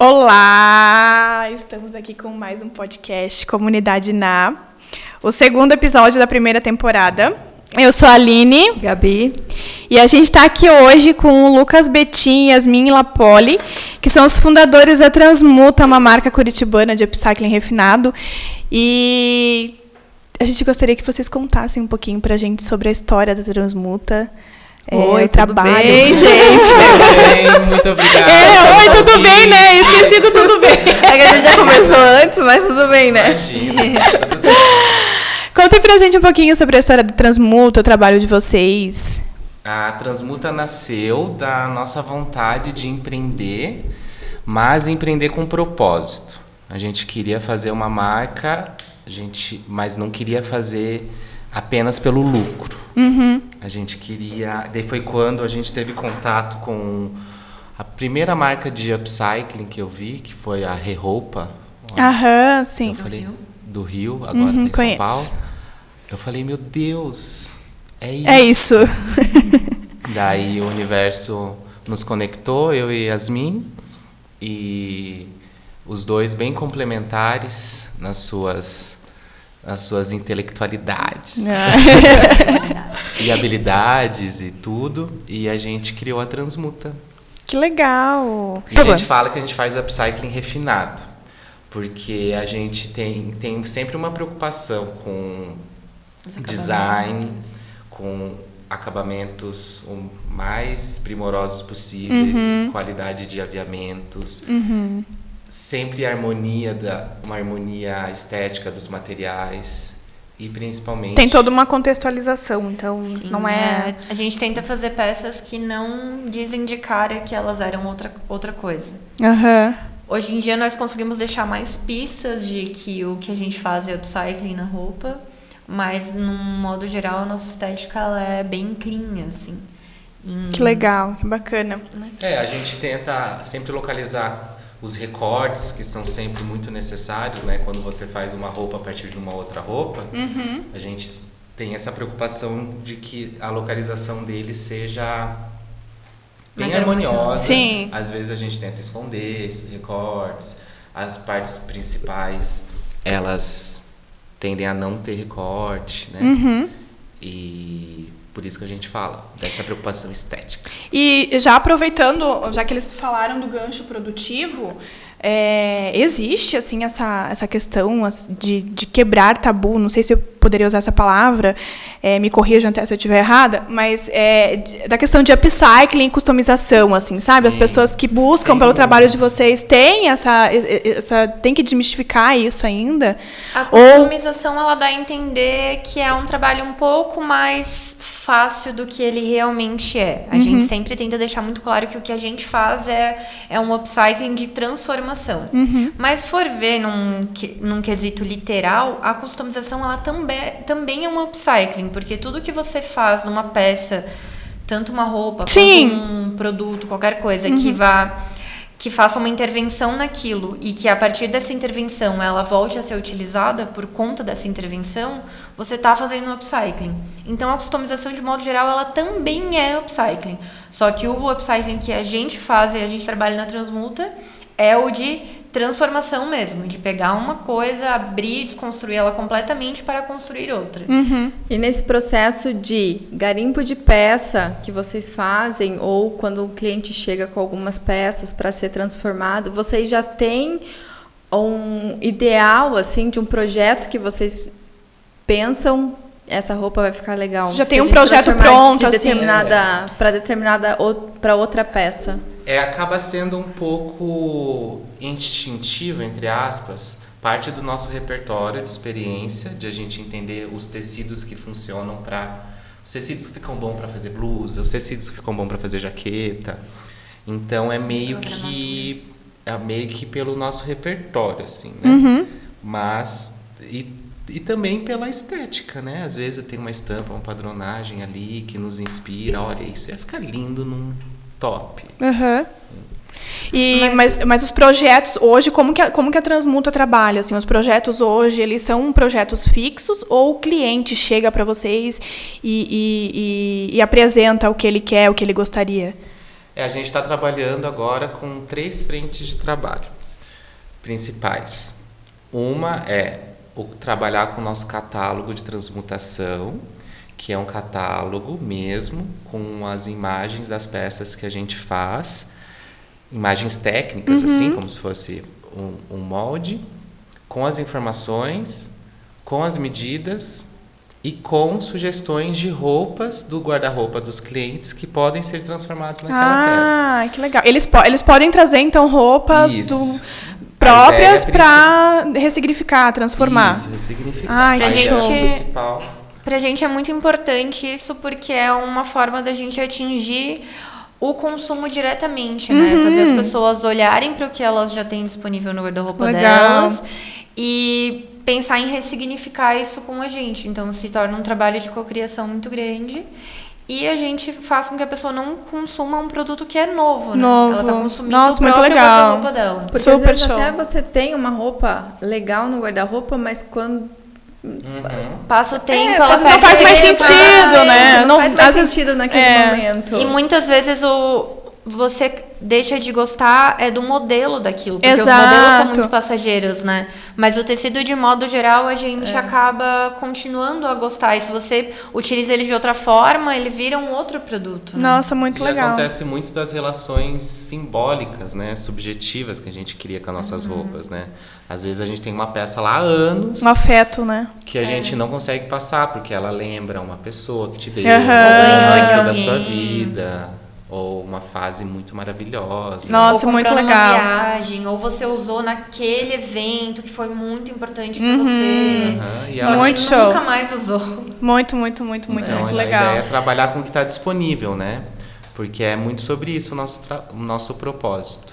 Olá! Estamos aqui com mais um podcast Comunidade Na, o segundo episódio da primeira temporada. Eu sou a Aline. Gabi. E a gente está aqui hoje com o Lucas Betim e Yasmin Lapoli, que são os fundadores da Transmuta, uma marca curitibana de upcycling refinado. E a gente gostaria que vocês contassem um pouquinho para a gente sobre a história da Transmuta. É, oi, trabalho. Bem, gente? Tudo bem, muito obrigado. É, oi, tudo bem, né? Esqueci do tudo bem. É que a gente já começou antes, mas tudo bem, né? Imagina, tudo. Contem pra gente um pouquinho sobre a história da Transmuta, o trabalho de vocês. A Transmuta nasceu da nossa vontade de empreender, mas empreender com propósito. A gente queria fazer uma marca, a gente, mas não queria fazer apenas pelo lucro. Uhum. A gente queria. Daí foi quando a gente teve contato com a primeira marca de upcycling que eu vi, que foi a Reroupa. Aham, sim. Eu falei do Rio, agora uhum, tá em conheço. São Paulo. Eu falei, meu Deus, é isso. É isso. Daí o universo nos conectou, eu e Yasmin, e os dois bem complementares nas suas as suas intelectualidades e habilidades e tudo. E a gente criou a Transmuta. Que legal! E a gente fala que a gente faz upcycling refinado. Porque a gente tem, tem sempre uma preocupação com design, com acabamentos o mais primorosos possíveis, Uhum. qualidade de aviamentos, Uhum. Sempre a harmonia da uma harmonia estética dos materiais e principalmente Tem toda uma contextualização, então Sim, não é. A gente tenta fazer peças que não dizem de cara que elas eram outra, outra coisa. Aham. Hoje em dia nós conseguimos deixar mais pistas de que o que a gente faz é upcycling na roupa, mas num modo geral a nossa estética ela é bem clean, assim. Que legal, que bacana. É, a gente tenta sempre localizar os recortes que são sempre muito necessários, né? Quando você faz uma roupa a partir de uma outra roupa, Uhum. a gente tem essa preocupação de que a localização dele seja bem Mais harmoniosa. Sim. Às vezes a gente tenta esconder esses recortes. As partes principais, elas tendem a não ter recorte, né? Uhum. E por isso que a gente fala dessa preocupação estética. E já aproveitando, já que eles falaram do gancho produtivo, é, existe assim essa, essa questão as- de, de quebrar tabu, não sei se eu poderia usar essa palavra, é, me corrijam até se eu estiver errada, mas é, da questão de upcycling e customização, assim, sabe? As Sim. pessoas que buscam Tem pelo muito. trabalho de vocês têm essa, essa tem que desmistificar isso ainda? A Ou customização ela dá a entender que é um trabalho um pouco mais fácil do que ele realmente é. A gente sempre tenta deixar muito claro que o que a gente faz é, é um upcycling de transformação. Mas se for ver num, num quesito literal, a customização ela também, também é um upcycling, porque tudo que você faz numa peça, tanto uma roupa Sim. quanto um produto, qualquer coisa que vá que faça uma intervenção naquilo e que a partir dessa intervenção ela volte a ser utilizada por conta dessa intervenção, você está fazendo um upcycling. Então a customização de modo geral ela também é upcycling. Só que o upcycling que a gente faz e a gente trabalha na Transmuta é o de transformação mesmo, de pegar uma coisa, abrir, desconstruir ela completamente para construir outra. E nesse processo de garimpo de peça que vocês fazem, ou quando o cliente chega com algumas peças para ser transformado, vocês já têm um ideal assim de um projeto que vocês pensam essa roupa vai ficar legal. Você já se tem um projeto pronto, de assim. determinada para determinada para outra peça. É, acaba sendo um pouco instintivo, entre aspas, parte do nosso repertório de experiência, de a gente entender os tecidos que funcionam para. Os tecidos que ficam bons para fazer blusa, os tecidos que ficam bons para fazer jaqueta. Então é meio que. É meio que pelo nosso repertório, assim, né? Uhum. Mas. E, e também pela estética, né? Às vezes tem uma estampa, uma padronagem ali que nos inspira. Olha, isso ia ficar lindo num top. Aham. E, mas, mas os projetos hoje, como que, a, como que a Transmuta trabalha? Assim, os projetos hoje, eles são projetos fixos ou o cliente chega para vocês e, e, e, e apresenta o que ele quer, o que ele gostaria? É, a gente está trabalhando agora com três frentes de trabalho principais. Uma é o trabalhar com o nosso catálogo de transmutação, que é um catálogo mesmo com as imagens das peças que a gente faz, imagens técnicas assim, como se fosse um, um molde, com as informações, com as medidas e com sugestões de roupas do guarda-roupa dos clientes que podem ser transformados naquela peça. Ah, que legal. Eles, po eles podem trazer, então, roupas do- próprias para ressignificar, transformar. Isso, ressignificar. Ai, a ideia show. principal Pra gente é muito importante isso porque é uma forma da gente atingir o consumo diretamente, né? Uhum. Fazer as pessoas olharem para o que elas já têm disponível no guarda-roupa delas e pensar em ressignificar isso com a gente. Então se torna um trabalho de cocriação muito grande. E a gente faz com que a pessoa não consuma um produto que é novo, né? Novo. Ela tá consumindo Nossa, o muito próprio legal. guarda-roupa dela. Porque Super às vezes show. até você tem uma roupa legal no guarda-roupa, mas quando Uhum. Passa o tempo, É, ela Não faz mais tempo, sentido, né? não, Não- faz mais vezes- sentido naquele é. momento. E muitas vezes o você deixa de gostar é do modelo daquilo, porque Exato. os modelos são muito passageiros, né? Mas o tecido de modo geral a gente acaba continuando a gostar. E se você utiliza ele de outra forma, ele vira um outro produto. né? Nossa, muito e legal. acontece muito das relações simbólicas, né, subjetivas que a gente cria com as nossas Uhum. roupas, né? Às vezes a gente tem uma peça lá há anos Um afeto, né? que a gente não consegue passar porque ela lembra uma pessoa que te deu, Aham. um momento da sua vida, ou uma fase muito maravilhosa. Nossa, ou muito legal. Numa viagem, ou você usou naquele evento que foi muito importante pra Uhum. você. Aham, e ela- Muito show. nunca mais usou. Muito, muito, muito, muito, Então, muito a legal. ideia é trabalhar com o que está disponível, né? Porque é muito sobre isso o nosso, tra- o nosso propósito.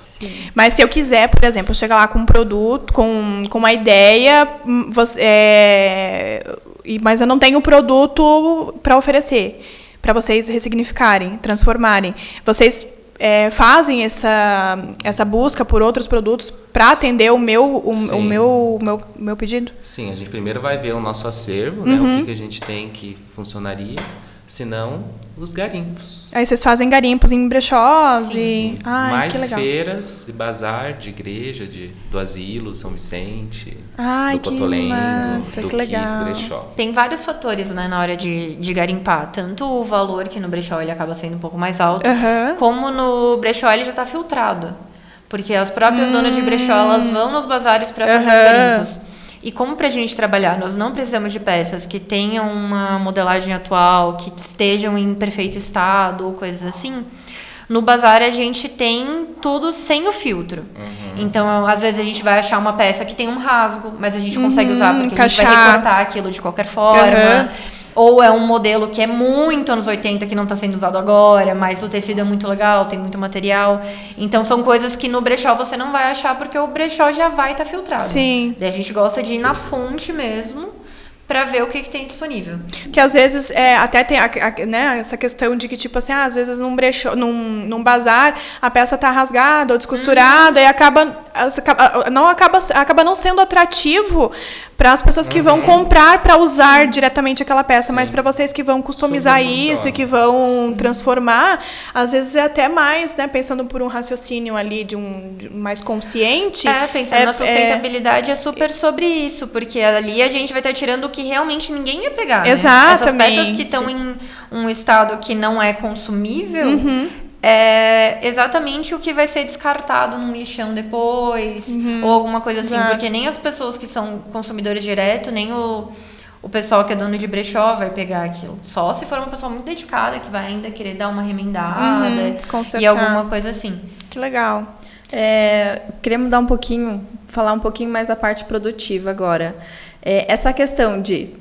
Mas se eu quiser, por exemplo, chegar lá com um produto, com, com uma ideia, hum, você, é, e- mas eu não tenho o produto para oferecer, para vocês ressignificarem, transformarem. Vocês é, fazem essa, essa busca por outros produtos para atender o meu, o, o meu, meu, meu pedido? Sim, a gente primeiro vai ver o nosso acervo, né? Uhum. O que, que a gente tem que funcionaria, se não os garimpos. Aí vocês fazem garimpos em brechós e. Sim. Ai, Mais que legal. feiras e bazar de igreja, de, do asilo, São Vicente, Ai, do Cotolense, massa, do, do que legal. brechó. Tem vários fatores, né, na hora de, de garimpar. Tanto o valor, que no brechó ele acaba sendo um pouco mais alto, Aham. como no brechó ele já está filtrado. Porque as próprias donas de brechó, elas vão nos bazares para fazer os Aham. garimpos. E como pra gente trabalhar, nós não precisamos de peças que tenham uma modelagem atual, que estejam em perfeito estado ou coisas assim. No bazar a gente tem tudo sem o filtro. Então, às vezes a gente vai achar uma peça que tem um rasgo, mas a gente consegue usar porque a gente vai encaixar. recortar aquilo de qualquer forma. Aham. Ou é um modelo que é muito anos 80 que não está sendo usado agora, mas o tecido é muito legal, tem muito material. Então são coisas que no brechó você não vai achar porque o brechó já vai estar filtrado. Sim. Daí a gente gosta de ir na fonte mesmo para ver o que, que tem disponível. Que às vezes é, até tem a, a- né, essa questão de que, tipo assim, ah, às vezes num brechó, num, num bazar, a peça tá rasgada ou descosturada e acaba, as- acaba- não acaba, acaba não sendo atrativo para as pessoas que vão comprar para usar diretamente aquela peça, mas para vocês que vão customizar isso e que vão transformar, às vezes é até mais, né, pensando por um raciocínio ali de um de mais consciente. É, pensando é- na sustentabilidade é, super sobre isso, porque ali a gente vai estar tirando o que realmente ninguém ia pegar. né? Exatamente. Essas peças que estão em um estado que não é consumível. Uhum. É exatamente o que vai ser descartado num lixão depois, ou alguma coisa assim, Uhum. Exato. porque nem as pessoas que são consumidores direto, nem o, o pessoal que é dono de brechó vai pegar aquilo. Só se for uma pessoa muito dedicada, que vai ainda querer dar uma remendada Uhum, e alguma coisa assim. Que legal. É, queria mudar um pouquinho, falar um pouquinho mais da parte produtiva agora. É, essa questão de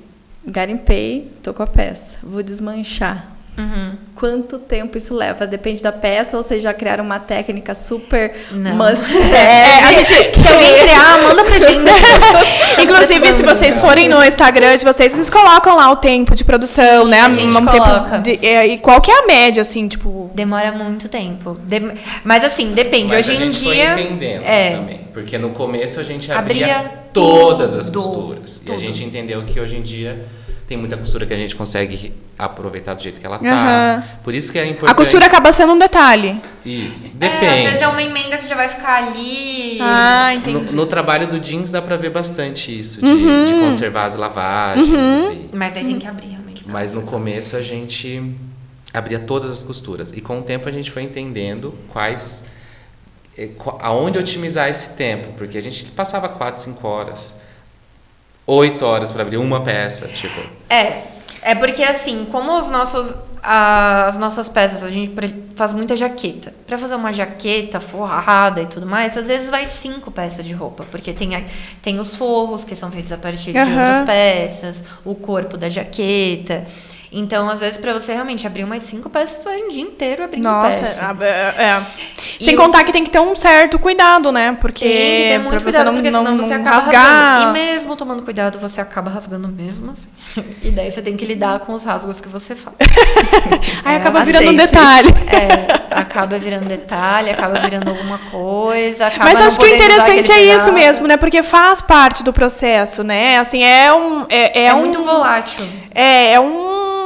garimpei, tô com a peça, vou desmanchar. Uhum. Quanto tempo isso leva? Depende da peça ou vocês já criaram uma técnica super Não. must É, a gente, Se alguém criar, manda pra gente. Inclusive, se vocês forem no Instagram de vocês, vocês colocam lá o tempo de produção, né? a gente Um coloca. de- é, e qual que é a média, assim, tipo... Demora muito tempo. Dem- Mas assim, depende. Mas Hoje a em gente dia. foi entendendo é, também. Porque no começo a gente abria, Abria todas as tudo, costuras. E a tudo. gente entendeu que hoje em dia tem muita costura que a gente consegue aproveitar do jeito que ela tá. Aham. Por isso que é importante. A costura acaba sendo um detalhe. Isso, É, às depende. vezes é uma emenda que já vai ficar ali. Ah, no, entendi. no trabalho do jeans dá pra ver bastante isso, de, Uhum. de conservar as lavagens. e- Mas aí tem que abrir realmente. mas no começo a gente abria todas as costuras. E com o tempo a gente foi entendendo quais. eh, aonde otimizar esse tempo. Porque a gente passava 4, 5 horas. 8 horas para abrir uma peça. Tipo, É, é porque assim, como os nossos, as nossas peças, a gente faz muita jaqueta. Pra fazer uma jaqueta forrada e tudo mais, às vezes vai cinco peças de roupa, porque tem, a- tem os forros que são feitos a partir de outras peças, o corpo da jaqueta. Então, às vezes, pra você realmente abrir umas cinco peças, vai um dia inteiro abrindo Nossa, peça. a- é. é. E Sem o- contar que tem que ter um certo cuidado, né? Porque Tem que ter muito você cuidado, não, porque não, senão você não acaba rasgar. rasgando. E mesmo tomando cuidado, você acaba rasgando mesmo. Assim. E daí você tem que lidar com os rasgos que você faz. Aí É, acaba virando um aceite. detalhe. É, acaba virando detalhe, acaba virando alguma coisa. Mas acho que o interessante é isso mesmo, né? Porque faz parte do processo, né? Assim, é um. É, é É, um, muito volátil. É, é um.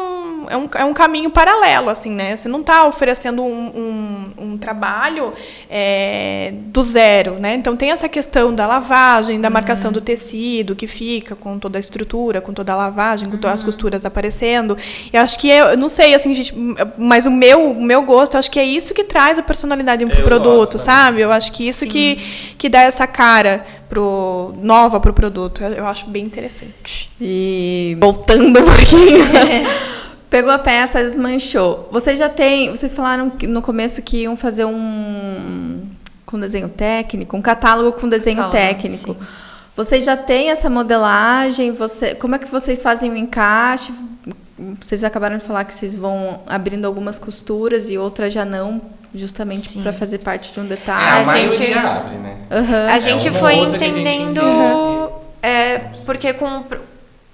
É um, é um caminho paralelo, assim, né? Você não está oferecendo um, um, um trabalho é, do zero, né? Então tem essa questão da lavagem, da marcação do tecido que fica com toda a estrutura, com toda a lavagem, com todas as costuras aparecendo. Eu acho que é, eu não sei, assim, gente, mas o meu, o meu gosto, eu acho que é isso que traz a personalidade pro Eu produto, gosto sabe? Eu acho que isso que, que dá essa cara pro nova pro produto. Eu, eu acho bem interessante. E voltando um pouquinho. Pegou a peça, desmanchou. Vocês já têm. Vocês falaram no começo que iam fazer um. com desenho técnico, um catálogo com desenho Catálogo, técnico. sim. Vocês já têm essa modelagem? Você, como é que vocês fazem o encaixe? Vocês acabaram de falar que vocês vão abrindo algumas costuras e outras já não, justamente para fazer parte de um é, detalhe. a, a maioria gente- abre, né? Aham. A gente uma foi a gente entendendo. entende é, porque com,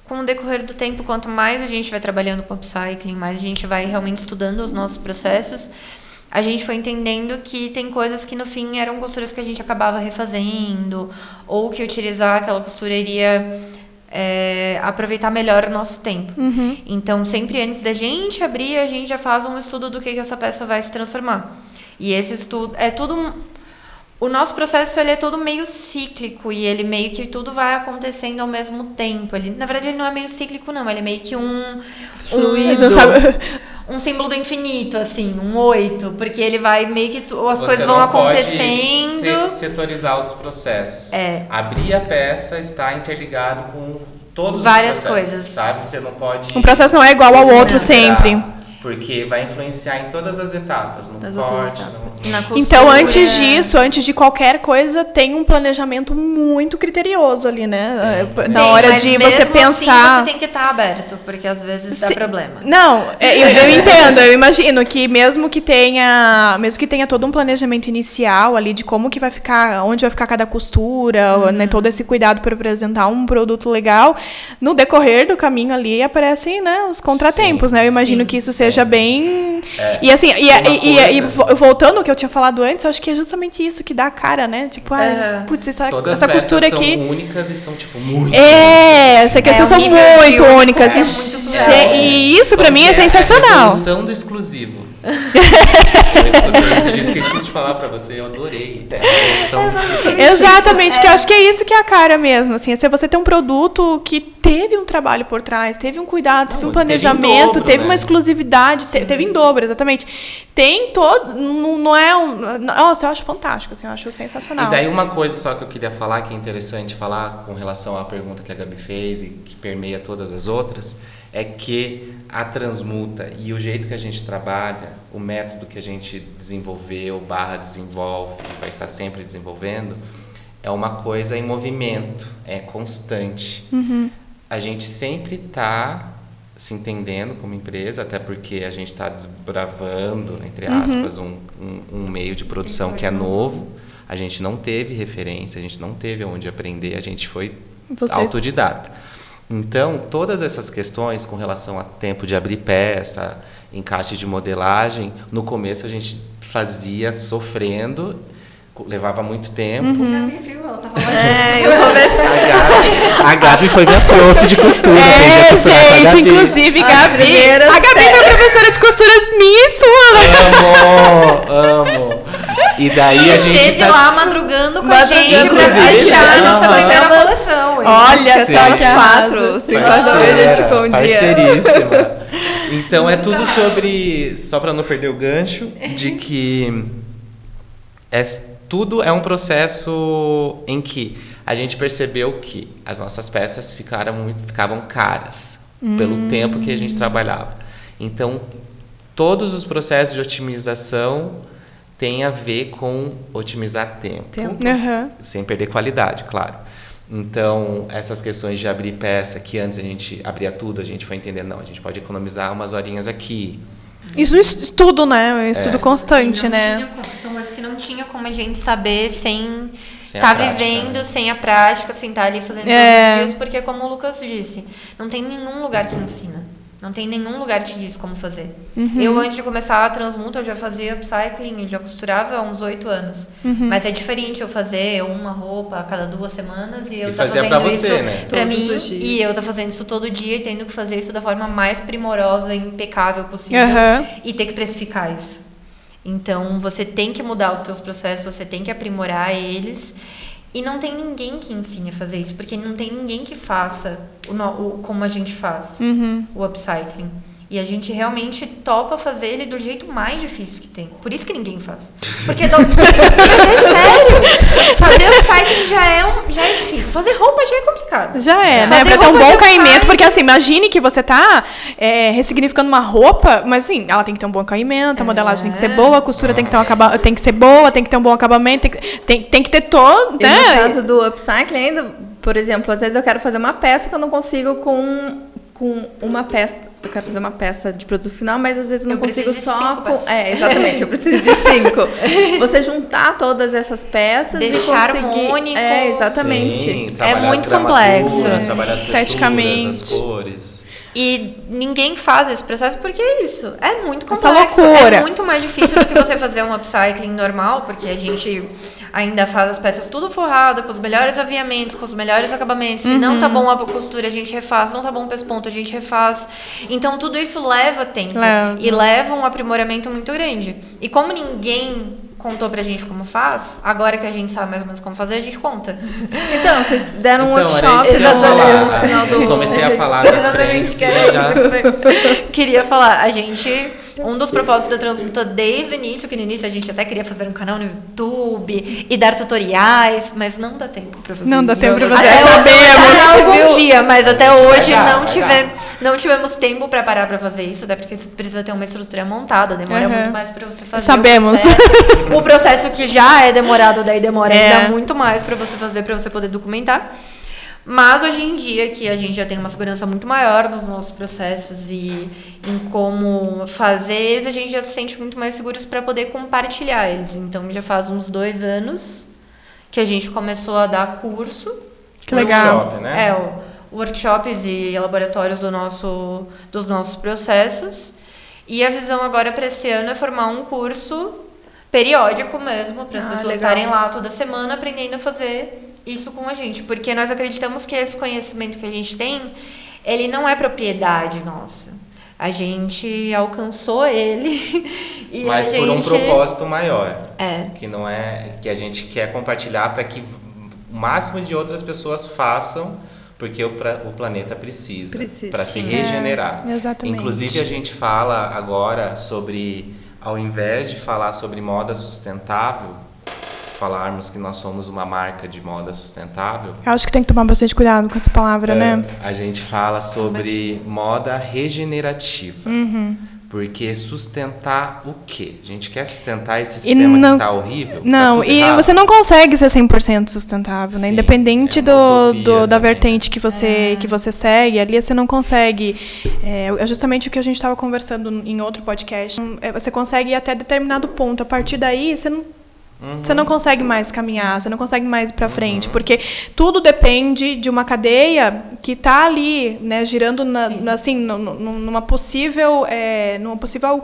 com o decorrer do tempo, quanto mais a gente vai trabalhando com upcycling, mais a gente vai realmente estudando os nossos processos, a gente foi entendendo que tem coisas que no fim eram costuras que a gente acabava refazendo, ou que utilizar aquela costura iria é, aproveitar melhor o nosso tempo. Então, sempre antes da gente abrir, a gente já faz um estudo do que, que essa peça vai se transformar. E esse estudo é tudo. Um- O nosso processo ele é todo meio cíclico e ele meio que tudo vai acontecendo ao mesmo tempo. Ele, na verdade, ele não é meio cíclico, não. Ele é meio que um. Fluido. Sabe- Um símbolo do infinito, assim, um oito. Porque ele vai meio que. tu- As Você coisas vão não pode acontecendo. se- setorizar os processos. É. Abrir a peça está interligado com todos Várias os processos, coisas. Sabe? Você não pode. Um processo não é igual ao outro sempre. Porque vai influenciar em todas as etapas, no Das corte, etapas. no... na costura. Então, antes disso, antes de qualquer coisa, tem um planejamento muito criterioso ali, né? Tem. Na hora de você assim, pensar. você tem que estar aberto, porque às vezes dá Se- problema. Não, é, eu, eu entendo, eu imagino que mesmo que tenha, mesmo que tenha todo um planejamento inicial ali de como que vai ficar, onde vai ficar cada costura, Uhum. né, todo esse cuidado para apresentar um produto legal, no decorrer do caminho ali aparecem, né, os contratempos, Sim, né? Eu imagino sim, que isso sim. Seja bem É, e assim, e, tem uma e- e- e voltando ao que eu tinha falado antes, eu acho que é justamente isso que dá a cara, né? Tipo, ai, Aham. putz, essa, Todas essa costura são aqui. únicas e são, tipo, muito É, únicas. essa questão É, o são muito únicas. é e e isso pra mim é A sensacional. revolução do exclusivo. Eu esqueci de falar pra você, eu adorei. É exclusivo. Exatamente, porque eu acho que é isso que é a cara mesmo, assim, é se você tem um produto que teve um trabalho por trás, teve um cuidado, teve Não, um teve em planejamento, dobro, teve né? uma exclusividade, te- teve em dobro, exatamente. Tem todo, não, não é um, nossa, eu acho fantástico, assim, eu acho sensacional. E daí uma coisa só que eu queria falar, que é interessante falar com relação à pergunta que a Gabi fez e que permeia todas as outras, é que a transmuta e o jeito que a gente trabalha, o método que a gente desenvolveu, barra desenvolve, vai estar sempre desenvolvendo, é uma coisa em movimento, é constante. A gente sempre está se entendendo como empresa, até porque a gente está desbravando, entre aspas, um, um, um meio de produção que é novo. A gente não teve referência, a gente não teve onde aprender, a gente foi Vocês- autodidata. Então, todas essas questões com relação a tempo de abrir peça, encaixe de modelagem, no começo a gente fazia sofrendo, levava muito tempo. Gabi viu, ela tava lá É, eu comecei. A Gabi, a Gabi foi minha prof de costura. É, a gente, Gabi. inclusive, Gabi. A Gabi foi professora de costura minha e sua? Amo, amo. E daí a gente Esteve tá... lá madrugando com Madrugando, a gente pra inclusive, achar a nossa primeira coleção. Olha Parceira. só arraso. quatro, cinco horas da manhã, a gente com um dia. parceiríssima. Então é tudo sobre, só para não perder o gancho, de que é, tudo é um processo em que a gente percebeu que as nossas peças ficaram muito, ficavam caras pelo tempo que a gente trabalhava. Então todos os processos de otimização têm a ver com otimizar tempo Tempo. Aham. sem perder qualidade, claro. Então, essas questões de abrir peça, que antes a gente abria tudo, a gente foi entendendo, não, a gente pode economizar umas horinhas aqui. Isso no estudo, né? Um estudo É. constante, Não né? tinha como- são coisas que não tinha como a gente saber sem estar prática, vivendo, né? sem a prática, sem estar ali fazendo É. todos os dias, porque como o Lucas disse, não tem nenhum lugar que ensina. Não tem nenhum lugar que te diz como fazer. Uhum. Eu, antes de começar a Transmuta, eu já fazia upcycling, eu já costurava há uns oito anos. Uhum. Mas é diferente eu fazer uma roupa a cada duas semanas e eu E tá fazia fazendo pra você, isso né? pra Todos mim. os dias. E eu tá fazendo isso todo dia e tendo que fazer isso da forma mais primorosa e impecável possível Aham. e ter que precificar isso. Então, você tem que mudar os seus processos, você tem que aprimorar eles. E não tem ninguém que ensine a fazer isso, porque não tem ninguém que faça o, o- como a gente faz Uhum. o upcycling. E a gente realmente topa fazer ele do jeito mais difícil que tem. Por isso que ninguém faz. Porque do... é sério. Fazer upcycling já é, um, já é difícil. Fazer roupa já é complicado. Já é, Já. né? Fazer Pra ter um bom de caimento, porque assim, imagine que você tá é, ressignificando uma roupa, mas assim, ela tem que ter um bom caimento, a modelagem tem que ser É. boa, a costura tem que ter um acaba tem que ser boa, tem que ter um bom acabamento, tem que, tem, tem que ter todo, E né? no caso do upcycling ainda, por exemplo, às vezes eu quero fazer uma peça que eu não consigo com, com uma peça. Eu quero fazer uma peça de produto final, mas às vezes eu não Eu consigo só cinco com. peças. É, exatamente, eu preciso de cinco. Você juntar todas essas peças Deixar e conseguir. harmônico. É, exatamente. Sim, as muito complexo. Trabalhar as Esteticamente. as cores. E ninguém faz esse processo porque é isso. É muito Essa complexo. loucura. É muito mais difícil do que você fazer um upcycling normal, porque a gente ainda faz as peças tudo forrada, com os melhores aviamentos, com os melhores acabamentos. Se não tá bom a costura, a gente refaz. Não tá bom o pesponto, a gente refaz. Então tudo isso leva tempo. Leva. E leva um aprimoramento muito grande. E como ninguém contou pra gente como faz, agora que a gente sabe mais ou menos como fazer, a gente conta. Então, vocês deram um Então, era workshop isso que eu ia no, falar. final do. Comecei a falar das frentes que era já... Queria falar, a gente. Um dos propósitos da Transmuta desde o início, que no início a gente até queria fazer um canal no YouTube e dar tutoriais, mas não dá tempo pra fazer Não dá tempo pra fazer, sabemos. sabemos. algum dia, mas até hoje dar, não, vai tive, dar. não tivemos tempo pra parar pra fazer isso, até porque precisa ter uma estrutura montada, demora Uhum. muito mais pra você fazer. Sabemos. O processo, o processo que já é demorado, daí demora É. ainda muito mais pra você fazer, pra você poder documentar. Mas hoje em dia que a gente já tem uma segurança muito maior nos nossos processos e em como fazer eles, a gente já se sente muito mais seguros para poder compartilhar eles. Então já faz uns dois anos que a gente começou a dar curso. Que legal. Workshop, né? É, o, workshops e laboratórios do nosso, dos nossos processos. E a visão agora para esse ano é formar um curso periódico mesmo, para as Ah, pessoas legal. estarem lá toda semana aprendendo a fazer isso com a gente. Porque nós acreditamos que esse conhecimento que a gente tem, ele não é propriedade nossa. A gente alcançou ele e Mas a por um gente... propósito maior. É. Que não é que a gente quer compartilhar para que o máximo de outras pessoas façam, porque o, pra- o planeta precisa, Precisa, para se regenerar. É, exatamente. Inclusive a gente fala agora sobre, ao invés de falar sobre moda sustentável, falarmos que nós somos uma marca de moda sustentável, Eu acho que tem que tomar bastante cuidado com essa palavra, é, né? a gente fala sobre moda regenerativa. Uhum. Porque sustentar o quê? A gente quer sustentar esse sistema não- que está horrível? Tá Não, tudo e errado? você não consegue ser 100% sustentável, né? Sim, Independente é do, do- da também, vertente que você, que você segue, ali você não consegue. É, é justamente o que a gente estava conversando em outro podcast. É, Você consegue ir até determinado ponto. A partir daí, você não, você não consegue mais caminhar, você não consegue mais ir para frente, porque tudo depende de uma cadeia que está ali, né, girando na, na- assim, nu- nu- numa possível, é, numa possível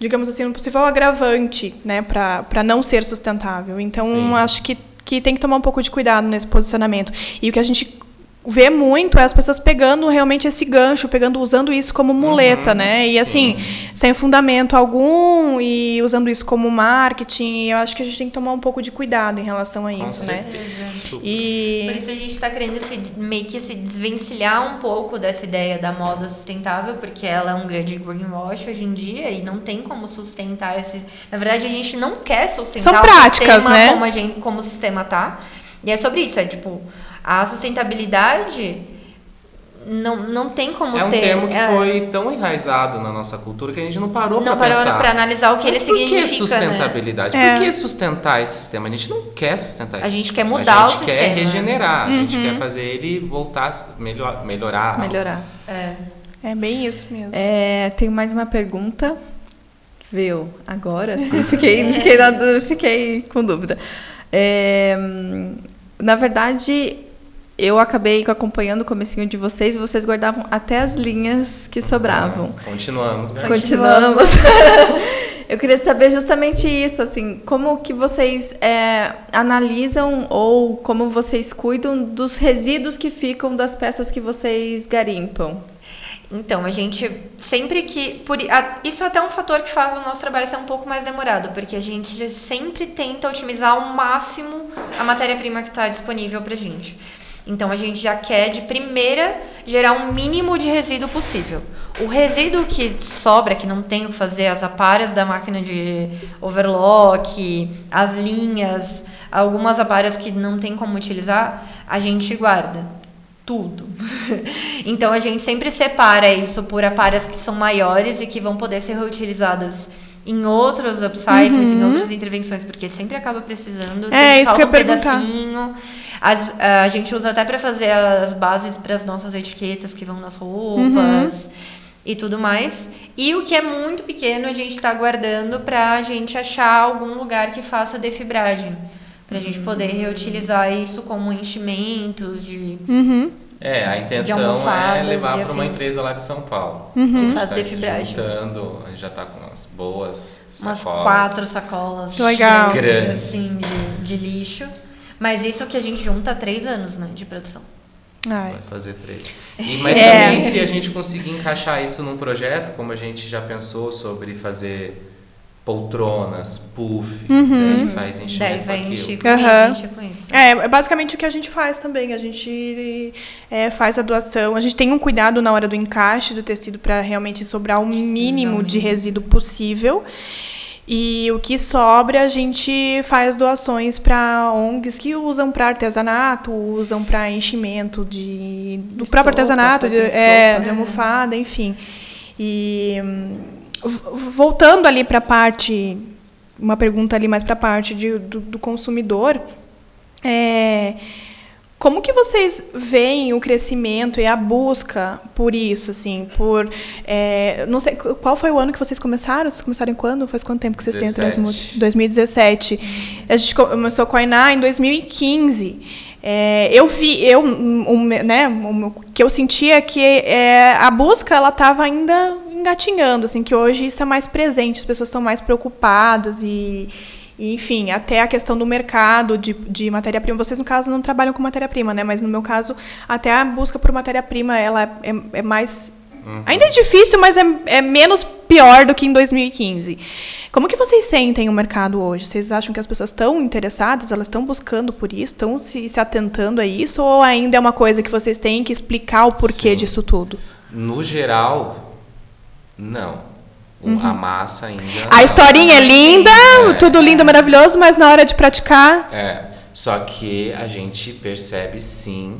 digamos assim, um possível agravante, né, para não ser sustentável. Então, Sim. acho que que tem que tomar um pouco de cuidado nesse posicionamento. E o que a gente vê muito é as pessoas pegando realmente esse gancho, pegando, usando isso como muleta, Uhum, né? E sim. assim, sem fundamento algum e usando isso como marketing. Eu acho que a gente tem que tomar um pouco de cuidado em relação a Com isso, né? certeza. Super. Por E isso a gente está querendo se, meio que se desvencilhar um pouco dessa ideia da moda sustentável, porque ela é um grande greenwash hoje em dia e não tem como sustentar esses. Na verdade, a gente não quer sustentar São o práticas, sistema né? como, a gente, como o sistema tá. E é sobre isso, é tipo, a sustentabilidade não, não tem como É um ter. termo que é, foi tão enraizado na nossa cultura que a gente não parou não para parou pensar. para analisar o que Mas ele por que significa. né? sustentabilidade? É. Por que sustentar esse sistema? A gente não quer sustentar A esse gente sistema. quer mudar A o gente quer sistema. regenerar. A gente Uhum. quer fazer ele voltar, melhor, melhorar. Melhorar. É. é bem isso mesmo. É, tenho mais uma pergunta. Veio agora, sim. Fiquei, fiquei, na fiquei com dúvida. É, na verdade, eu acabei acompanhando o comecinho de vocês e vocês guardavam até as linhas que sobravam. Continuamos. né? Continuamos. Eu queria saber justamente isso, assim, como que vocês é, analisam ou como vocês cuidam dos resíduos que ficam das peças que vocês garimpam. Então, a gente sempre que. Por, a- isso é até um fator que faz o nosso trabalho ser um pouco mais demorado, porque a gente sempre tenta otimizar ao máximo a matéria-prima que está disponível para gente. Então, a gente já quer, de primeira, gerar um mínimo de resíduo possível. O resíduo que sobra, que não tem o que fazer, as aparas da máquina de overlock, as linhas, algumas aparas que não tem como utilizar, a gente guarda tudo. então a gente sempre separa isso por aparas que são maiores e que vão poder ser reutilizadas em outros upcycles, em outras intervenções, porque sempre acaba precisando. Uhum. É, sempre isso que eu falta um perguntar. pedacinho. As- a gente usa até para fazer as bases para as nossas etiquetas que vão nas roupas. E tudo mais. E o que é muito pequeno, a gente está guardando para a gente achar algum lugar que faça defibragem. Para a gente poder reutilizar isso como enchimentos de Uhum. É, a intenção é levar para uma empresa lá de São Paulo. que A gente faz tá se defibragem. juntando, a gente já está com umas boas Umas sacolas. quatro sacolas Legal. grandes, Grandes. assim, de, de lixo. Mas isso que a gente junta há três anos, né, de produção. Ai. Vai fazer três. E, mas É. também, se a gente conseguir encaixar isso num projeto, como a gente já pensou sobre fazer poltronas, puff, daí faz enchimento Daí vai com aquilo. encher com, Aham. encher com isso. É, é basicamente o que a gente faz também. A gente é, faz a doação. A gente tem um cuidado na hora do encaixe do tecido para realmente sobrar o mínimo de resíduo possível. E o que sobra a gente faz doações para ONGs que usam para artesanato, usam para enchimento de do próprio Estopa, artesanato, de, fazer é, estopa. de almofada, enfim. E voltando ali para a parte, uma pergunta ali mais para a parte de- do, do consumidor, é, como que vocês veem o crescimento e a busca por isso, assim, por é, não sei qual foi o ano que vocês começaram? Vocês começaram em quando? Faz quanto tempo que vocês têm a 17. Transmute? 2017. A gente começou com a Iná em 2015. É, eu vi, eu, um, um, né, um, o que eu sentia é que é, a busca ela estava ainda engatinhando, assim, que hoje isso é mais presente, as pessoas estão mais preocupadas e, e, enfim, até a questão do mercado de, de matéria-prima. Vocês, no caso, não trabalham com matéria-prima, né? Mas no meu caso, até a busca por matéria-prima ela é, é mais. Ainda é difícil, mas é, é menos pior do que em 2015. Como que vocês sentem o mercado hoje? Vocês acham que as pessoas estão interessadas? Elas estão buscando por isso? Estão se, se atentando a isso? Ou ainda é uma coisa que vocês têm que explicar o porquê Sim. disso tudo? No geral, não. O- A massa ainda. Uhum. A historinha é linda, É. tudo lindo, maravilhoso, mas na hora de praticar. É. Só que a gente percebe sim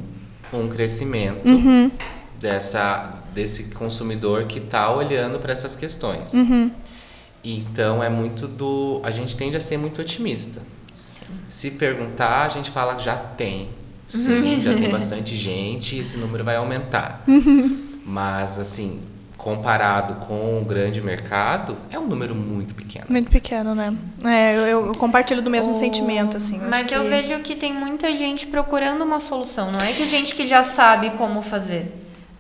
um crescimento Uhum. dessa, desse consumidor que está olhando para essas questões. Uhum. Então é muito do. A gente tende a ser muito otimista. Se perguntar, a gente fala que já tem. Sim, já tem bastante gente e esse número vai aumentar. Mas, assim, comparado com o grande mercado, é um número muito pequeno. Muito pequeno, né? É, eu, eu compartilho do mesmo sentimento, assim. Mas eu que- vejo que tem muita gente procurando uma solução. Não é que gente que já sabe como fazer.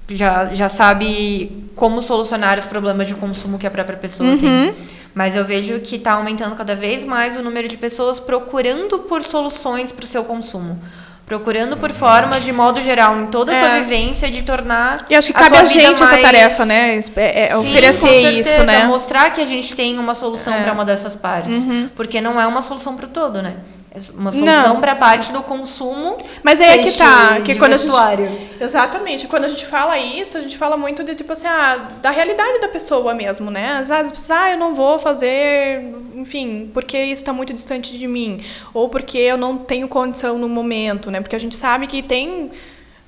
Já, já sabe como solucionar os problemas de consumo que a própria pessoa Uhum. tem. Mas eu vejo que está aumentando cada vez mais o número de pessoas procurando por soluções para o seu consumo. Procurando por formas, de modo geral, em toda a sua É. vivência, de tornar. E acho que a cabe sua a gente essa mais- tarefa, né? É, é Sim, oferecer certeza, isso, né? Mostrar que a gente tem uma solução É. para uma dessas partes. Uhum. Porque não é uma solução para o todo, né? É uma solução para a parte do consumo. Mas aí é que tá, que quando a gente vestuário. Exatamente. Quando a gente fala isso, a gente fala muito de tipo assim, ah, da realidade da pessoa mesmo, né? Às vezes, ah, eu não vou fazer, enfim, porque isso está muito distante de mim, ou porque eu não tenho condição no momento, né? Porque a gente sabe que tem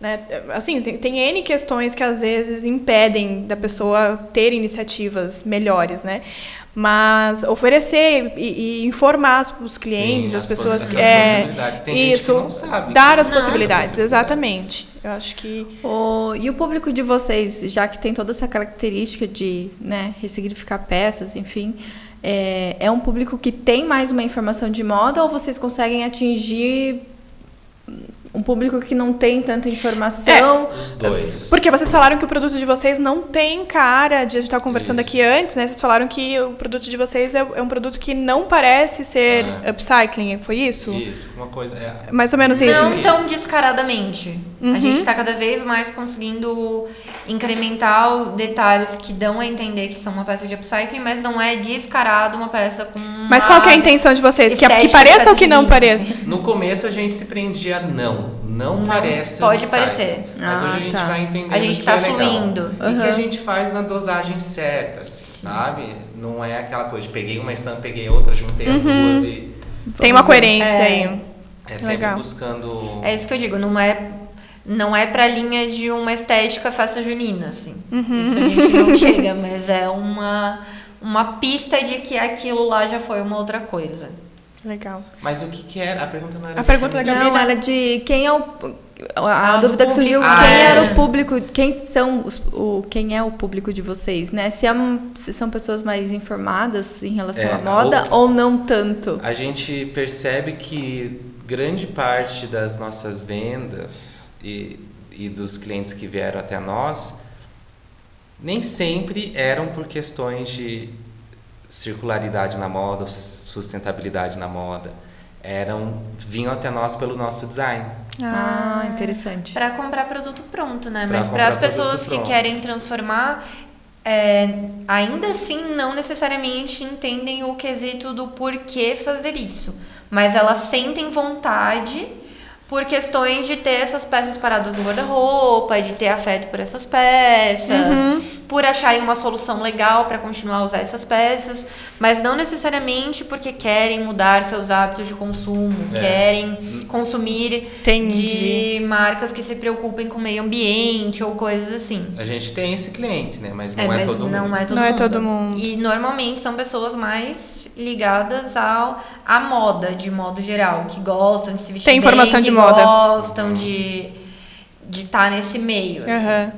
né, assim, tem, tem N questões que às vezes impedem da pessoa ter iniciativas melhores, né? Mas oferecer e, e informar os- os clientes, Sim, as as pessoas que é possibilidades. Tem gente que isso, não sabe dar as essa possibilidades, possibilidade. exatamente. Eu acho que O- e o público de vocês, já que tem toda essa característica de né, ressignificar peças, enfim, é, é um público que tem mais uma informação de moda ou vocês conseguem atingir um público que não tem tanta informação? Os dois. Porque vocês falaram que o produto de vocês não tem cara de. A gente estava conversando Isso. aqui antes, né? Vocês falaram que o produto de vocês é, é um produto que não parece ser É. upcycling, foi isso? Isso, uma coisa. É, Mais ou menos isso. Não Isso. tão descaradamente. Uhum. A gente está cada vez mais conseguindo incrementar detalhes que dão a entender que são uma peça de upcycling, mas não é descarado uma peça com. Mas qual que é a intenção de vocês? Que, que pareça ou que não vinho, pareça? assim. No começo a gente se prendia a não. Não, Não, parece. pode parecer. Mas Ah, hoje a gente tá. vai entendendo A gente que tá é legal. fluindo. E que a gente faz na dosagem certa, assim, sabe? Não é aquela coisa de peguei uma estampa, peguei outra, juntei as duas e. Tem uma coerência É. aí. É sempre Legal. buscando. É isso que eu digo, não é. Não é pra linha de uma estética festa junina, assim. Uhum. Isso a gente não chega, mas é uma, uma pista de que aquilo lá já foi uma outra coisa. Legal. Mas o que, que era? A pergunta não era. A pergunta é exatamente Não, era de quem é o. A Ah, dúvida que surgiu, público. quem Ah, era é. o público, quem são os, o, quem é o público de vocês, né? Se, é um- se são pessoas mais informadas em relação É, à moda ou- ou não tanto. A gente percebe que grande parte das nossas vendas e, e dos clientes que vieram até nós nem sempre eram por questões de circularidade na moda sustentabilidade na moda. Eram vinham até nós pelo nosso design. Ah, interessante. Pra comprar produto pronto, né? Pra Mas para as pessoas que querem transformar, é, ainda assim não necessariamente entendem o quesito do porquê fazer isso. Mas elas sentem vontade por questões de ter essas peças paradas no guarda-roupa, de ter afeto por essas peças, por acharem uma solução legal para continuar a usar essas peças, mas não necessariamente porque querem mudar seus hábitos de consumo, É. querem consumir Entendi. de marcas que se preocupem com o meio ambiente ou coisas assim. A gente tem esse cliente, né? Mas não é, mas todo mundo. não é todo Não mundo. é todo mundo. E normalmente são pessoas mais ligadas ao à moda de modo geral, que gostam de se vestir Tem bem, informação que de moda. gostam de de estar nesse meio, assim. Aham.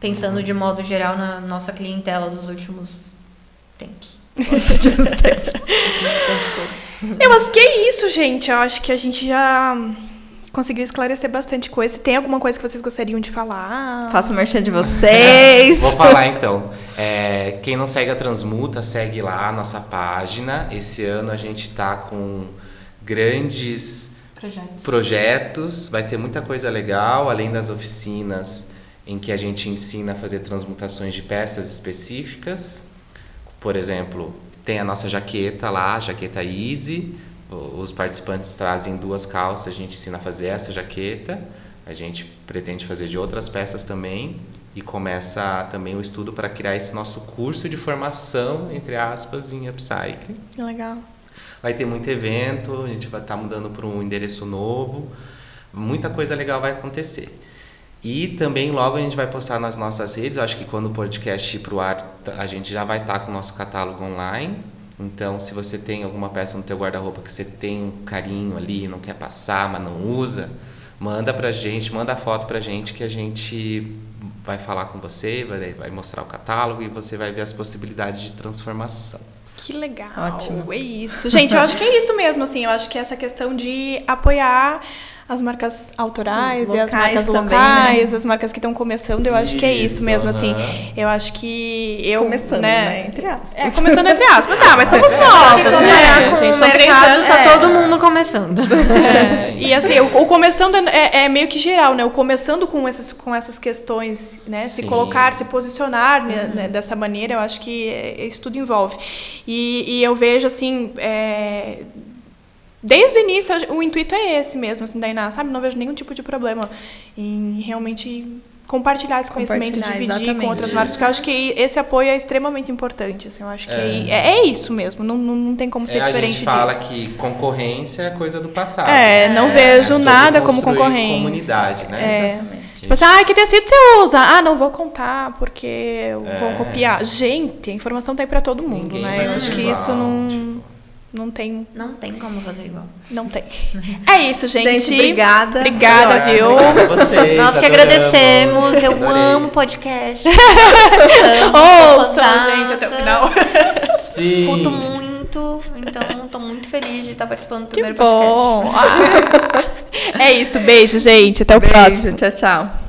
pensando de modo geral na nossa clientela dos últimos tempos. Isso de uns tempos. Tempos todos. É, mas que isso, gente? Eu acho que a gente já conseguiu esclarecer bastante coisa. Tem alguma coisa que vocês gostariam de falar? Faço o merchan de vocês. Vou falar então. É, quem não segue a Transmuta, segue lá a nossa página. Esse ano a gente tá com grandes Projetos. projetos, vai ter muita coisa legal, além das oficinas em que a gente ensina a fazer transmutações de peças específicas. Por exemplo, tem a nossa jaqueta lá, a jaqueta Easy. Os participantes trazem duas calças, a gente ensina a fazer essa jaqueta. A gente pretende fazer de outras peças também e começa também o estudo para criar esse nosso curso de formação, entre aspas, em upcycling. Legal. Vai ter muito evento, a gente vai estar mudando para um endereço novo. Muita coisa legal vai acontecer. E também logo a gente vai postar nas nossas redes. Eu acho que quando o podcast ir para o ar, t- a gente já vai estar com o nosso catálogo online. Então, se você tem alguma peça no teu guarda-roupa que você tem um carinho ali, não quer passar, mas não usa, manda pra gente, manda a foto pra gente que a gente vai falar com você, vai mostrar o catálogo e você vai ver as possibilidades de transformação. Que legal. Ótimo. É isso. Gente, eu acho que é isso mesmo, assim. Eu acho que essa questão de apoiar as marcas autorais e as Locais marcas também, locais, né? as marcas que estão começando, eu acho que é isso Isso, mesmo, assim. Eu acho que eu, Começando, né? né? Entre aspas. É, começando entre aspas. Ah, mas somos Se novos, né? com Gente, o são três anos. tá é. todo mundo começando. É, e assim, o, o começando é, é meio que geral, né? O começando com essas, com essas questões, né? Se Sim. colocar, se posicionar né, né, dessa maneira, eu acho que é, isso tudo envolve. E, e eu vejo, assim, é, desde o início, o intuito é esse mesmo, assim, da Iná, sabe? Não vejo nenhum tipo de problema em realmente compartilhar esse conhecimento, Compartilhar, dividir exatamente. com outras marcas, porque eu acho que esse apoio é extremamente importante, assim, eu acho que é, é, isso mesmo, não, não, não tem como ser É, a diferente gente fala disso. que concorrência é coisa do passado. É, não vejo sobre nada como concorrente. comunidade, né? É. Exatamente. Tipo assim, ah, que tecido você usa? Ah, não vou contar porque vão É. copiar. Gente, a informação tá aí pra todo mundo, Ninguém né? Eu acho que igual, isso não, tipo. Não tem. Não tem como fazer igual. Não tem. É isso, gente. Gente, obrigada. Obrigada, Foi viu? Obrigado a vocês, Nós que adoramos. agradecemos. Eu Adorei. amo podcast. Amo, Ouçam, gente, até o final. Sim. Curto muito. Então, tô muito feliz de estar participando do Que primeiro podcast. bom. Ah. É isso, beijo, gente. Até o próximo. Beijo, tchau, tchau.